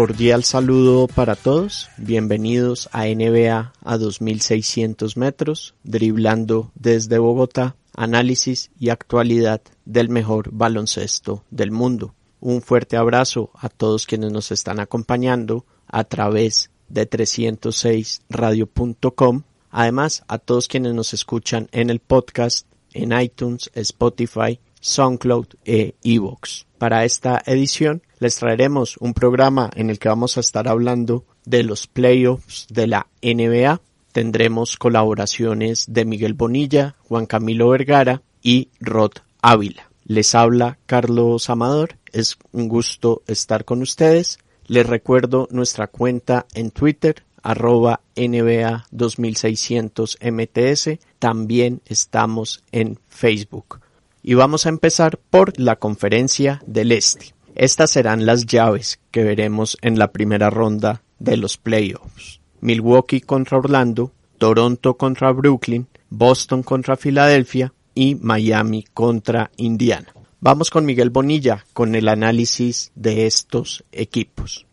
Cordial saludo para todos, bienvenidos a NBA a 2600 metros, driblando desde Bogotá, análisis y actualidad del mejor baloncesto del mundo. Un fuerte abrazo a todos quienes nos están acompañando a través de 306radio.com, además a todos quienes nos escuchan en el podcast, en iTunes, Spotify, SoundCloud e Evox. Para esta edición les traeremos un programa en el que vamos a estar hablando de los playoffs de la NBA. Tendremos colaboraciones de Miguel Bonilla, Juan Camilo Vergara y Rod Ávila. Les habla Carlos Amador. Es un gusto estar con ustedes. Les recuerdo nuestra cuenta en Twitter, arroba NBA 2600 MTS. También estamos en Facebook y vamos a empezar por la conferencia del Este. Estas serán las llaves que veremos en la primera ronda de los playoffs. Milwaukee contra Orlando, Toronto contra Brooklyn, Boston contra Filadelfia y Miami contra Indiana. Vamos con Miguel Bonilla con el análisis de estos equipos.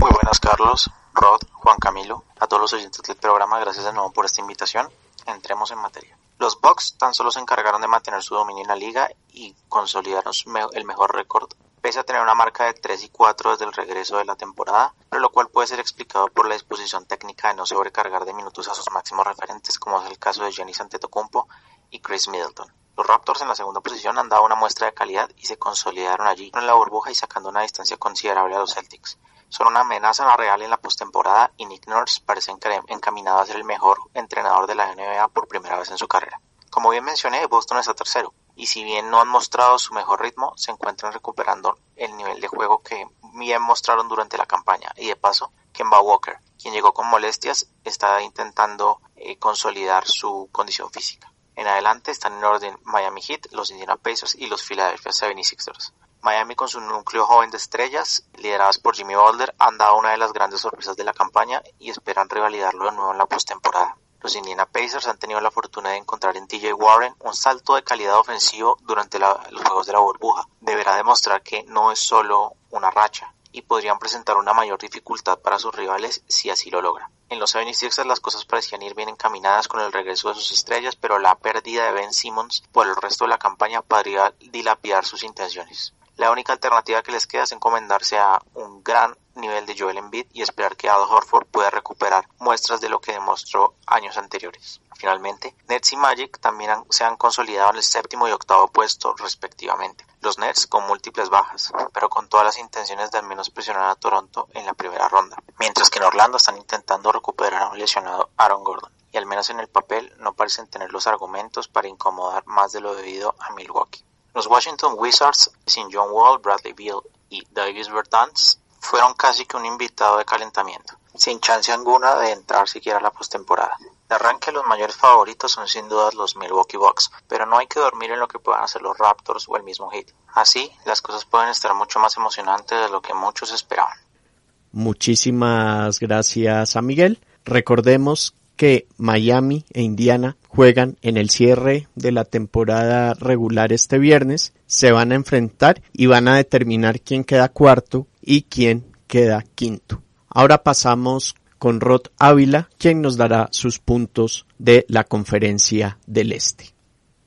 Muy buenas Carlos, Rod, Juan Camilo, a todos los oyentes del programa, gracias de nuevo por esta invitación. Entremos en materia. Los Bucks tan solo se encargaron de mantener su dominio en la liga y consolidaron el mejor récord, pese a tener una marca de 3 y 4 desde el regreso de la temporada, pero lo cual puede ser explicado por la disposición técnica de no sobrecargar de minutos a sus máximos referentes, como es el caso de Giannis Antetokounmpo y Chris Middleton. Los Raptors en la segunda posición han dado una muestra de calidad y se consolidaron allí en la burbuja y sacando una distancia considerable a los Celtics son una amenaza real en la postemporada y Nick Nurse parece encaminado a ser el mejor entrenador de la NBA por primera vez en su carrera. Como bien mencioné, Boston está tercero, y si bien no han mostrado su mejor ritmo, se encuentran recuperando el nivel de juego que bien mostraron durante la campaña. Y de paso, Kemba Walker, quien llegó con molestias, está intentando eh, consolidar su condición física. En adelante están en orden Miami Heat, los Indiana Pacers y los Philadelphia 76ers. Miami con su núcleo joven de estrellas, lideradas por Jimmy Butler, han dado una de las grandes sorpresas de la campaña y esperan revalidarlo de nuevo en la postemporada. Los Indiana Pacers han tenido la fortuna de encontrar en TJ Warren un salto de calidad ofensivo durante los juegos de la burbuja. Deberá demostrar que no es solo una racha y podrían presentar una mayor dificultad para sus rivales si así lo logra. En los 76ers las cosas parecían ir bien encaminadas con el regreso de sus estrellas, pero la pérdida de Ben Simmons por el resto de la campaña podría dilapidar sus intenciones. La única alternativa que les queda es encomendarse a un gran nivel de Joel Embiid y esperar que Al Horford pueda recuperar muestras de lo que demostró años anteriores. Finalmente, Nets y Magic también se han consolidado en el séptimo y octavo puesto respectivamente. Los Nets con múltiples bajas, pero con todas las intenciones de al menos presionar a Toronto en la primera ronda, mientras que en Orlando están intentando recuperar a un lesionado Aaron Gordon y al menos en el papel no parecen tener los argumentos para incomodar más de lo debido a Milwaukee. Los Washington Wizards, sin John Wall, Bradley Beal y Davis Bertans, fueron casi que un invitado de calentamiento, sin chance alguna de entrar siquiera a la postemporada. De arranque los mayores favoritos son sin duda los Milwaukee Bucks, pero no hay que dormir en lo que puedan hacer los Raptors o el mismo Heat. Así, las cosas pueden estar mucho más emocionantes de lo que muchos esperaban. Muchísimas gracias a Miguel. Recordemos que Miami e Indiana juegan en el cierre de la temporada regular este viernes, se van a enfrentar y van a determinar quién queda cuarto y quién queda quinto. Ahora pasamos con Rod Ávila, quien nos dará sus puntos de la conferencia del Este.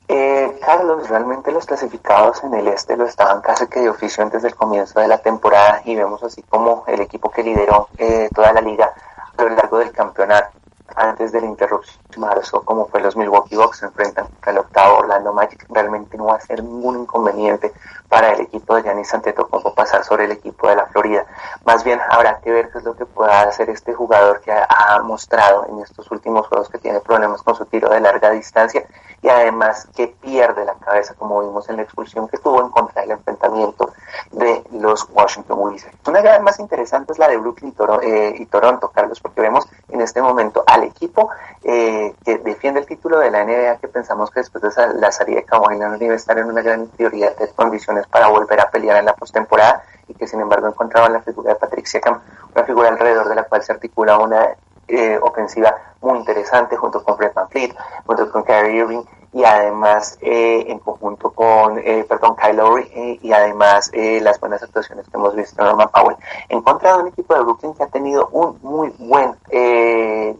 Eh, Carlos, realmente los clasificados en el este lo estaban casi que de oficio antes del comienzo de la temporada y vemos así como el equipo que lideró eh, toda la liga a lo largo largo del campeonato antes de la interrupción marzo, como fue los Milwaukee Bucks, se enfrentan el octavo Orlando Magic, realmente no va a ser ningún inconveniente para el equipo de Giannis como pasar sobre el equipo de la Florida. Más bien habrá que ver qué es lo que pueda hacer este jugador que ha, mostrado en estos últimos juegos que tiene problemas con su tiro de larga distancia y además que pierde la cabeza, como vimos en la expulsión que tuvo en contra del enfrentamiento de los Washington Wizards. Una llave más interesante es la de Brooklyn y, eh, Toronto, Carlos, porque vemos en este momento al equipo eh, que defiende el título de la NBA, que pensamos que después de la salida de Kawhi Leonard iba estar en una gran prioridad de condiciones para volver a pelear en la postemporada y que sin embargo encontraban la figura de Patrick Siakam, una figura alrededor de la cual se articula una eh, ofensiva muy interesante junto con Fred Fleet, junto con Kyrie Irving y además eh, en conjunto con, eh, perdón, Kyle Lowry eh, y además las buenas actuaciones que hemos visto en Norman Powell. En contra de un equipo de Brooklyn que ha tenido un muy buen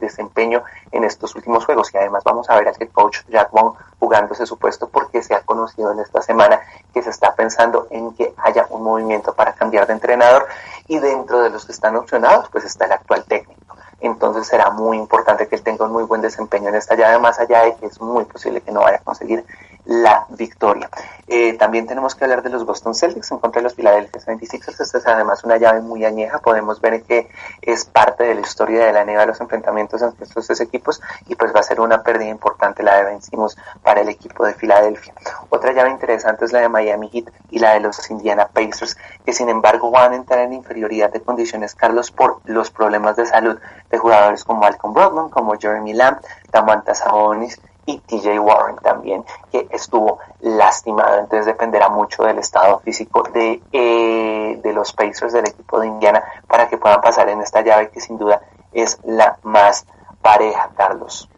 desempeño en estos últimos juegos y además vamos a ver al que coach Jack Bond jugándose su puesto porque se ha conocido en esta semana que se está pensando en que haya un movimiento para cambiar de entrenador y dentro de los que están opcionados pues está el actual técnico entonces será muy importante que él tenga un muy buen desempeño en esta llave, más allá de que es muy posible que no vaya a conseguir la victoria. Eh, también tenemos que hablar de los Boston Celtics en contra de los Philadelphia 76ers. Esta es además una llave muy añeja. Podemos ver que es parte de la historia de la NBA los enfrentamientos entre estos tres equipos y pues va a ser una pérdida importante la de vencimos para el equipo de Filadelfia. Otra llave interesante es la de Miami Heat y la de los Indiana Pacers, que sin embargo van a entrar en inferioridad de condiciones, Carlos, por los problemas de salud de jugadores como Malcolm Brogdon, como Jeremy Lamb, Tamanta Sabonis y TJ Warren también, que estuvo lastimado. Entonces dependerá mucho del estado físico de, eh, de los Pacers del equipo de Indiana para que puedan pasar en esta llave que sin duda es la más pareja, Carlos.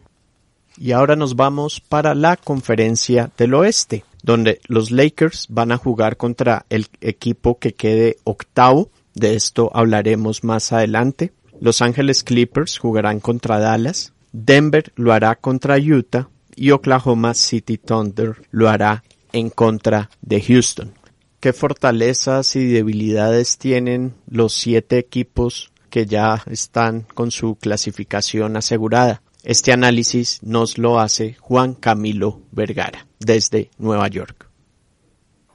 Y ahora nos vamos para la conferencia del oeste, donde los Lakers van a jugar contra el equipo que quede octavo. De esto hablaremos más adelante. Los Ángeles Clippers jugarán contra Dallas. Denver lo hará contra Utah y Oklahoma City Thunder lo hará en contra de Houston. ¿Qué fortalezas y debilidades tienen los siete equipos que ya están con su clasificación asegurada? Este análisis nos lo hace Juan Camilo Vergara desde Nueva York.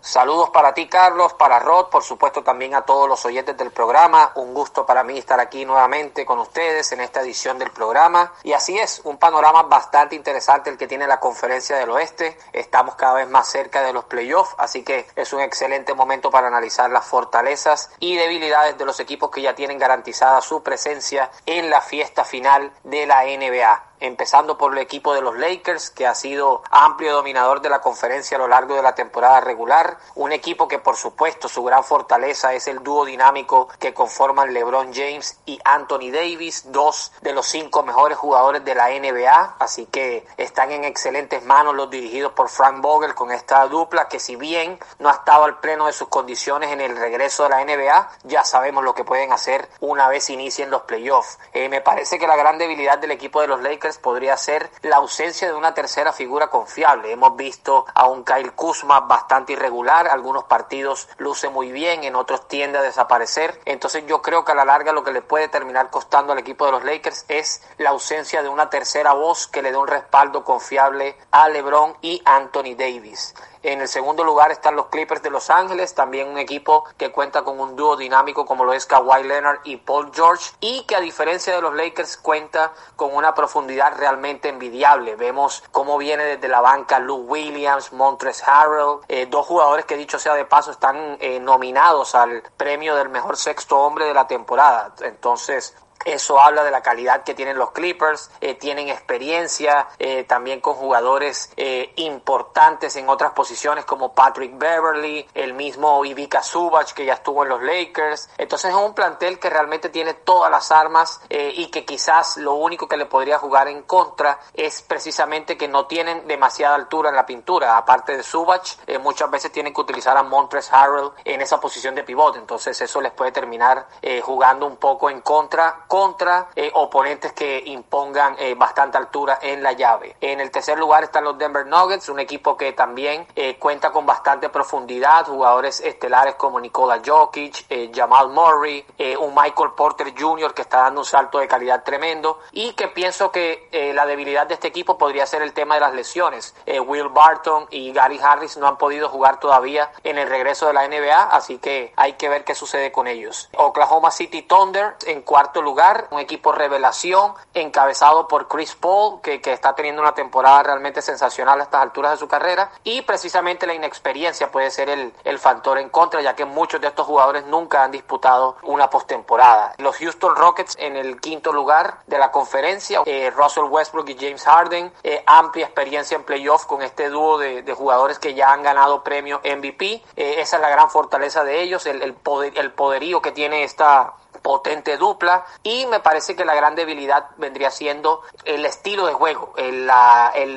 Saludos para ti, Carlos, para Rod, por supuesto también a todos los oyentes del programa. Un gusto para mí estar aquí nuevamente con ustedes en esta edición del programa. Y así es, un panorama bastante interesante el que tiene la Conferencia del Oeste. Estamos cada vez más cerca de los playoffs, así que es un excelente momento para analizar las fortalezas y debilidades de los equipos que ya tienen garantizada su presencia en la fiesta final de la NBA empezando por el equipo de los Lakers, que ha sido amplio dominador de la conferencia a lo largo de la temporada regular. Un equipo que, por supuesto, su gran fortaleza es el dúo dinámico que conforman LeBron James y Anthony Davis, dos de los cinco mejores jugadores de la NBA. Así que están en excelentes manos los dirigidos por Frank Vogel con esta dupla que, si bien no ha estado al pleno de sus condiciones en el regreso de la NBA, ya sabemos lo que pueden hacer una vez inicien los playoffs. Eh, me parece que la gran debilidad del equipo de los Lakers podría ser la ausencia de una tercera figura confiable. Hemos visto a un Kyle Kuzma bastante irregular, algunos partidos luce muy bien, en otros tiende a desaparecer. Entonces yo creo que a la larga lo que le puede terminar costando al equipo de los Lakers es la ausencia de una tercera voz que le dé un respaldo confiable a LeBron y Anthony Davis. En el segundo lugar están los Clippers de Los Ángeles, también un equipo que cuenta con un dúo dinámico como lo es Kawhi Leonard y Paul George y que a diferencia de los Lakers cuenta con una profundidad realmente envidiable. Vemos cómo viene desde la banca Lou Williams, Montres Harrell, eh, dos jugadores que dicho sea de paso están eh, nominados al premio del mejor sexto hombre de la temporada. Entonces eso habla de la calidad que tienen los Clippers, eh, tienen experiencia eh, también con jugadores eh, importantes en otras posiciones como Patrick Beverly, el mismo Ivica Subach que ya estuvo en los Lakers. Entonces es un plantel que realmente tiene todas las armas y que quizás lo único que le podría jugar en contra es precisamente que no tienen demasiada altura en la pintura. Aparte de Subach, muchas veces tienen que utilizar a Montres Harrell en esa posición de pivote. Entonces eso les puede terminar jugando un poco en contra contra eh, oponentes que impongan eh, bastante altura en la llave. En el tercer lugar están los Denver Nuggets, un equipo que también eh, cuenta con bastante profundidad, jugadores estelares como Nikola Jokic, Jamal Murray, un Michael Porter Jr. que está dando un salto de calidad tremendo y que pienso que la debilidad de este equipo podría ser el tema de las lesiones. Will Barton y Gary Harris no han podido jugar todavía en el regreso de la NBA, así que hay que ver qué sucede con ellos. Oklahoma City Thunder en cuarto lugar, un equipo revelación encabezado por Chris Paul, que, que está teniendo una temporada realmente sensacional a estas alturas de su carrera, y precisamente la inexperiencia puede ser el, el factor en contra, ya que muchos de estos jugadores nunca han disputado una postemporada. Los Houston Rockets en el quinto lugar de la conferencia, eh, Russell Westbrook y James Harden, eh, amplia experiencia en playoff con este dúo de, de, jugadores que ya han ganado premio MVP, eh, esa es la gran fortaleza de ellos, el, el, poder, el poderío que tiene esta potente dupla y me parece que la gran debilidad vendría siendo el estilo de juego, el,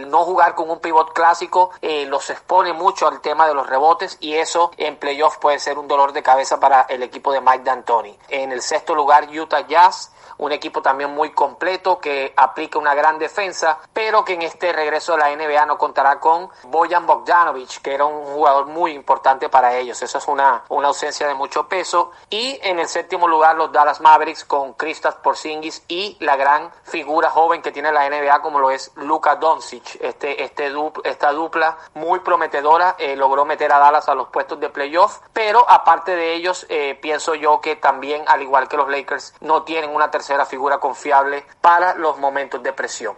no jugar con un pivot clásico eh, los expone mucho al tema de los rebotes y eso en playoff puede ser un dolor de cabeza para el equipo de Mike D'Antoni. En el sexto lugar Utah Jazz un equipo también muy completo que aplica una gran defensa, pero que en este regreso de la NBA no contará con Bojan Bogdanovic, que era un jugador muy importante para ellos. Eso es una, una ausencia de mucho peso. Y en el séptimo lugar los Dallas Mavericks con Kristaps Porzingis y la gran figura joven que tiene la NBA como lo es Luka Doncic. Este, este esta dupla muy prometedora eh, logró meter a Dallas a los puestos de playoff, pero aparte de ellos eh, pienso yo que también al igual que los Lakers no tienen una tercera figura confiable para los momentos de presión.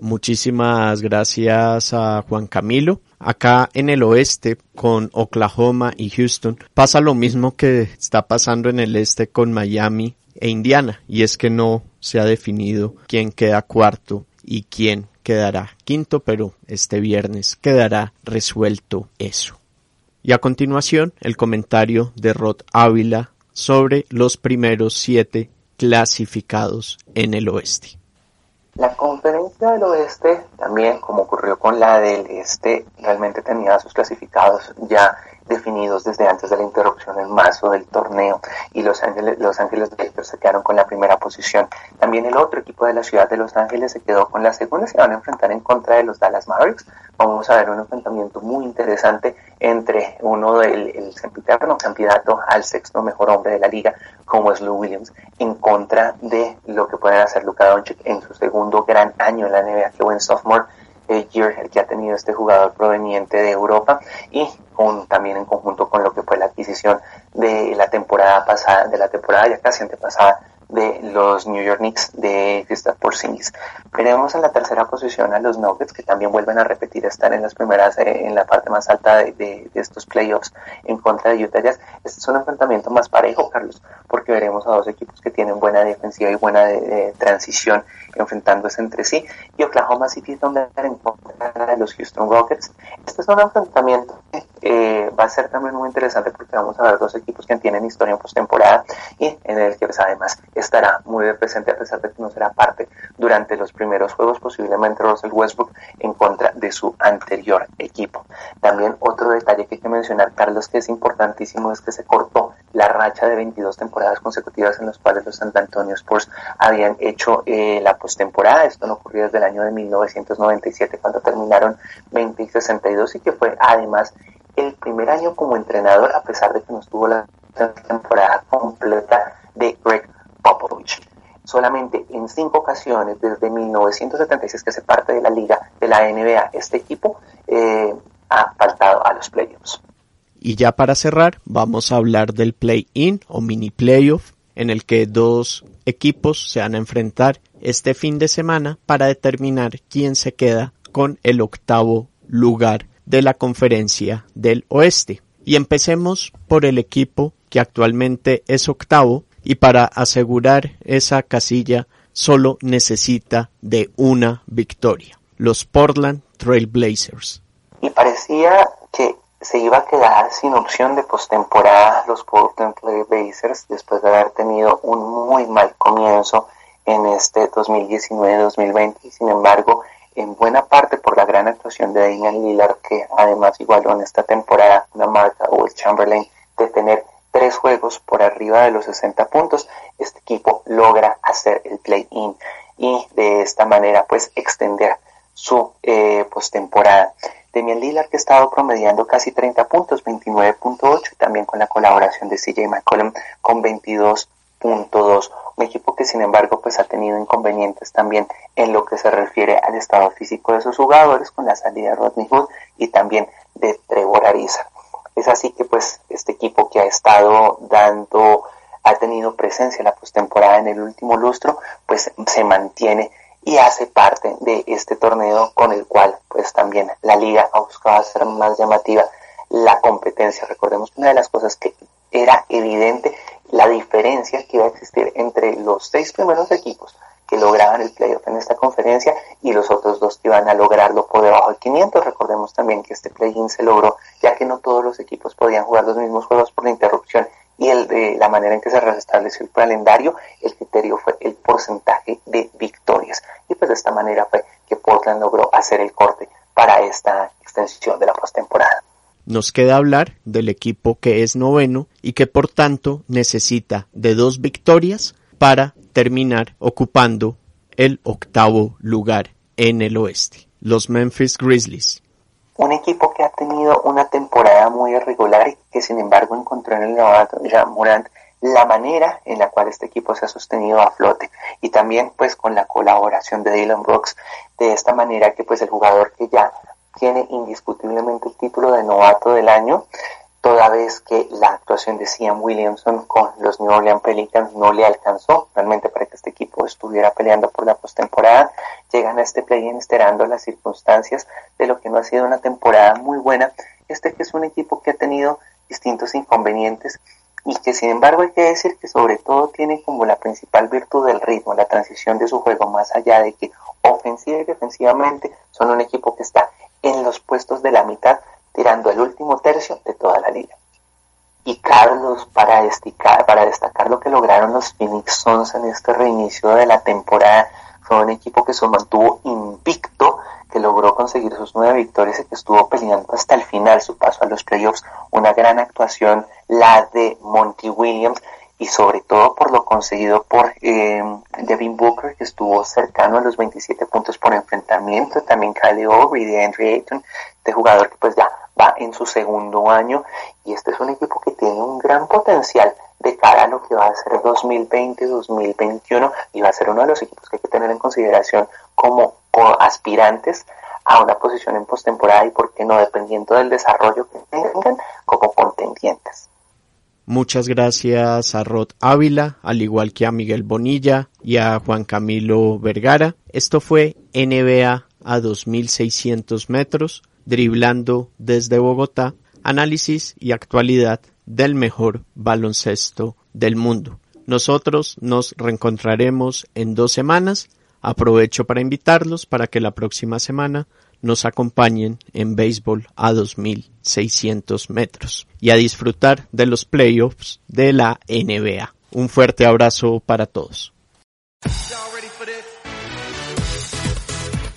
Muchísimas gracias a Juan Camilo. Acá en el oeste con Oklahoma y Houston pasa lo mismo que está pasando en el este con Miami e Indiana y es que no se ha definido quién queda cuarto y quién quedará quinto, pero este viernes quedará resuelto eso. Y a continuación el comentario de Rod Ávila sobre los primeros siete clasificados en el oeste. La conferencia del oeste, también como ocurrió con la del este, realmente tenía sus clasificados ya definidos desde antes de la interrupción en marzo del torneo y Los Ángeles, Los Ángeles Lakers se quedaron con la primera posición. También el otro equipo de la ciudad de Los Ángeles se quedó con la segunda, se van a enfrentar en contra de los Dallas Mavericks. Vamos a ver un enfrentamiento muy interesante entre uno del el candidato al sexto mejor hombre de la liga, como es Lou Williams, en contra de lo que pueden hacer Luka Doncic en su segundo gran año en la NBA, que buen sophomore year el que ha tenido este jugador proveniente de Europa y con, también en conjunto con lo que fue la adquisición de la temporada pasada, de la temporada ya casi antepasada de los New York Knicks de Kristaps Porzingis. Veremos en la tercera posición a los Nuggets que también vuelven a repetir estar en las primeras, eh, en la parte más alta de, de, estos playoffs en contra de Utah Jazz. Este es un enfrentamiento más parejo, Carlos, porque veremos a dos equipos que tienen buena defensiva y buena de, transición enfrentándose entre sí. Y Oklahoma City es donde en contra de los Houston Rockets. Este es un enfrentamiento que eh, va a ser también muy interesante porque vamos a ver dos equipos que tienen historia en postemporada y en el que pues, además estará muy presente a pesar de que no será parte durante los primeros juegos, posiblemente Russell Westbrook en contra de su anterior equipo. También otro detalle que hay que mencionar, Carlos, que es importantísimo, es que se cortó la racha de 22 temporadas consecutivas en las cuales los San Antonio Spurs habían hecho eh, la postemporada. Esto no ocurrió desde el año de 1997 cuando terminaron 20 y 62 y que fue además primer año como entrenador a pesar de que no estuvo la temporada completa de Greg Popovich. Solamente en cinco ocasiones desde 1976 que se parte de la liga de la NBA, este equipo eh, ha faltado a los playoffs. Y ya para cerrar, vamos a hablar del play-in o mini playoff, en el que dos equipos se van a enfrentar este fin de semana para determinar quién se queda con el octavo lugar de la conferencia del oeste. Y empecemos por el equipo que actualmente es octavo y para asegurar esa casilla solo necesita de una victoria, los Portland Trail Blazers. Y parecía que se iba a quedar sin opción de postemporada los Portland Trail Blazers después de haber tenido un muy mal comienzo en este 2019-2020 y sin embargo en buena parte por la gran actuación de Damian Lillard que además igualó en esta temporada una marca o el Chamberlain de tener tres juegos por arriba de los 60 puntos, este equipo logra hacer el play-in y de esta manera pues extender su eh, postemporada. Demian Lillard que ha estado promediando casi 30 puntos, 29.8 y también con la colaboración de CJ McCollum con 22.2. Un equipo que sin embargo pues ha tenido inconvenientes también en lo que se refiere al estado físico de sus jugadores con la salida de Rodney Hood y también de Trevor Ariza. Es así que pues este equipo que ha estado dando, ha tenido presencia en la postemporada en el último lustro, pues se mantiene y hace parte de este torneo con el cual pues también la liga ha buscado hacer más llamativa la competencia. Recordemos que una de las cosas que era evidente la diferencia que iba a existir entre los seis primeros equipos que lograban el playoff en esta conferencia y los otros dos que iban a lograrlo por debajo de 500. Recordemos también que este play-in se logró ya que no todos los equipos podían jugar los mismos juegos por la interrupción y el de la manera en que se restableció el calendario, el criterio fue el porcentaje de victorias. Y pues de esta manera fue que Portland logró hacer el corte para esta extensión de la postemporada. Nos queda hablar del equipo que es noveno y que por tanto necesita de dos victorias para terminar ocupando el octavo lugar en el oeste. Los Memphis Grizzlies un equipo que ha tenido una temporada muy irregular y que sin embargo encontró en el novato Jean Morant la manera en la cual este equipo se ha sostenido a flote y también pues con la colaboración de Dylan Brooks de esta manera que pues el jugador que ya tiene indiscutiblemente el título de novato del año toda vez que la actuación de Sian Williamson con los New Orleans Pelicans no le alcanzó realmente para que este equipo estuviera peleando por la postemporada. Llegan a este play-in esperando las circunstancias de lo que no ha sido una temporada muy buena. Este que es un equipo que ha tenido distintos inconvenientes y que sin embargo hay que decir que sobre todo tiene como la principal virtud del ritmo, la transición de su juego, más allá de que ofensiva y defensivamente son un equipo que está en los puestos de la mitad, tirando el último tercio de toda la liga. Y Carlos, para destacar, para destacar lo que lograron los Phoenix Suns en este reinicio de la temporada, fue un equipo que se mantuvo invicto, que logró conseguir sus nueve victorias y que estuvo peleando hasta el final su paso a los playoffs. Una gran actuación, la de Monty Williams, y sobre todo por lo conseguido por eh, Devin Booker, que estuvo cercano a los 27 puntos por enfrentamiento, también Kyle O'Reilly de Henry Ayton, de jugador que pues ya en su segundo año y este es un equipo que tiene un gran potencial de cara a lo que va a ser 2020-2021 y va a ser uno de los equipos que hay que tener en consideración como, aspirantes a una posición en postemporada y por qué no dependiendo del desarrollo que tengan como contendientes. Muchas gracias a Rod Ávila, al igual que a Miguel Bonilla y a Juan Camilo Vergara. Esto fue NBA a 2600 metros driblando desde Bogotá, análisis y actualidad del mejor baloncesto del mundo. Nosotros nos reencontraremos en dos semanas. Aprovecho para invitarlos para que la próxima semana nos acompañen en béisbol a 2600 metros y a disfrutar de los playoffs de la NBA. Un fuerte abrazo para todos.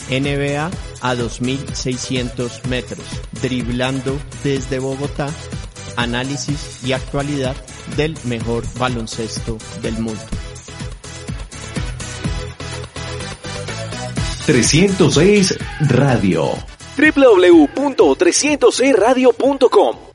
NBA a 2.600 metros, driblando desde Bogotá, análisis y actualidad del mejor baloncesto del mundo. 306 Radio www.306radio.com